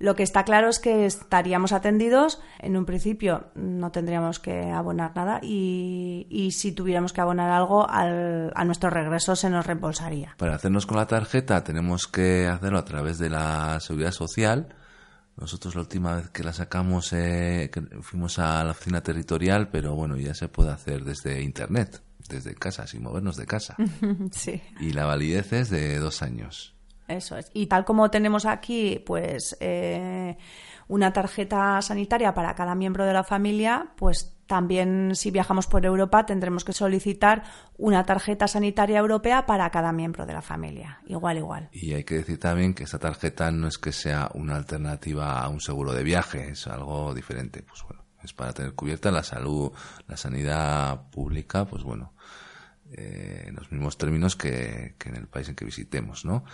Lo que está claro es que estaríamos atendidos. En un principio no tendríamos que abonar nada y, y si tuviéramos que abonar algo, al- a nuestro regreso se nos reembolsaría. Para hacernos con la tarjeta tenemos que hacerlo a través de la seguridad social. Nosotros la última vez que la sacamos eh, que fuimos a la oficina territorial, pero bueno, ya se puede hacer desde internet, desde casa, sin movernos de casa. Sí. Y la validez es de dos años. Eso es. Y tal como tenemos aquí, pues, eh, una tarjeta sanitaria para cada miembro de la familia, pues también si viajamos por Europa tendremos que solicitar una tarjeta sanitaria europea para cada miembro de la familia. Igual, igual. Y hay que decir también que esta tarjeta no es que sea una alternativa a un seguro de viaje, es algo diferente. Pues bueno, es para tener cubierta la salud, la sanidad pública, pues bueno, eh, en los mismos términos que, que en el país en que visitemos, ¿no?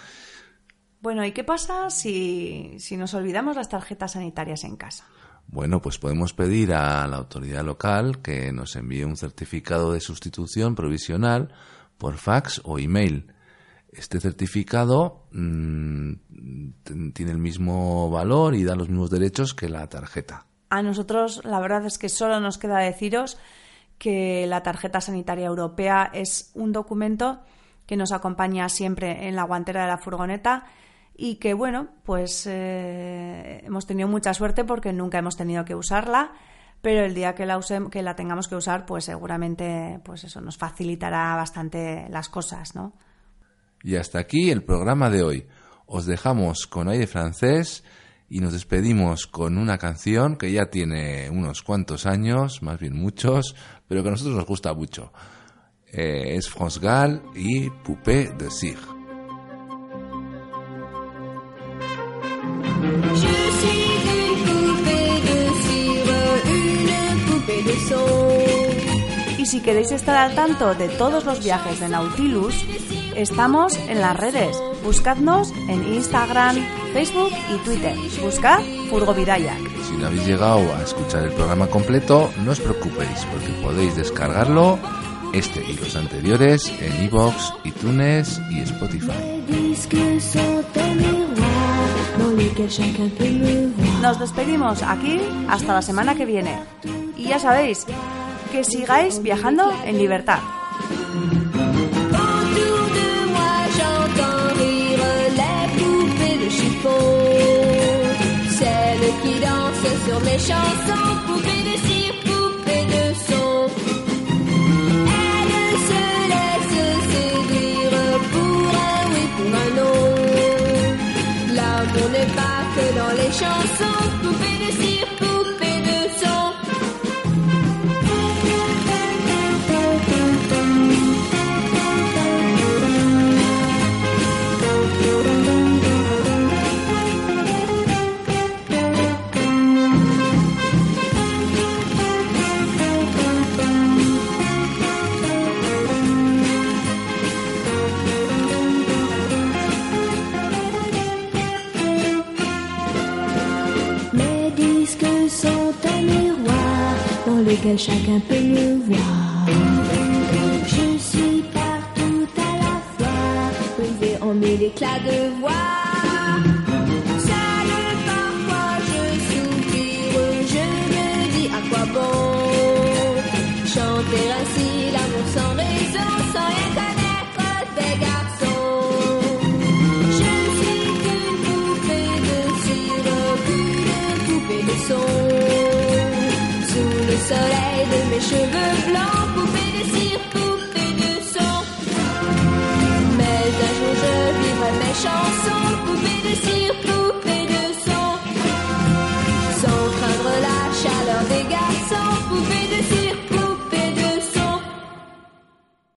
Bueno, ¿y qué pasa si, si nos olvidamos las tarjetas sanitarias en casa? Bueno, pues podemos pedir a la autoridad local que nos envíe un certificado de sustitución provisional por fax o email. Este certificado mm, tiene el mismo valor y da los mismos derechos que la tarjeta. A nosotros la verdad es que solo nos queda deciros que la tarjeta sanitaria europea es un documento que nos acompaña siempre en la guantera de la furgoneta y que bueno, pues eh, hemos tenido mucha suerte porque nunca hemos tenido que usarla, pero el día que la usem- que la tengamos que usar, pues seguramente pues eso nos facilitará bastante las cosas, ¿no? Y hasta aquí el programa de hoy. Os dejamos con aire francés y nos despedimos con una canción que ya tiene unos cuantos años, más bien muchos, pero que a nosotros nos gusta mucho. Eh, es France Gall y Poupée de Cire. Y si queréis estar al tanto de todos los viajes de Nautilus, estamos en las redes. Buscadnos en Instagram, Facebook y Twitter. Buscad Furgovidayak. Si no habéis llegado a escuchar el programa completo, no os preocupéis porque podéis descargarlo, este y los anteriores, en iVoox, iTunes y Spotify. Nos despedimos aquí hasta la semana que viene. Y ya sabéis, que sigáis viajando en libertad. Que dans chacun peut me voir. Je suis partout à la fois, brisé en mille éclats de voix. Seul parfois je soupire, je me dis à quoi bon chanter ainsi l'amour sans raison, sans rien connaître des garçons. Je suis qu'une poupée de cire, poupée de son le soleil de mes cheveux blancs, poupée de cire, poupée de sang. Mais un jour je vivrai mes chansons, poupée de cire.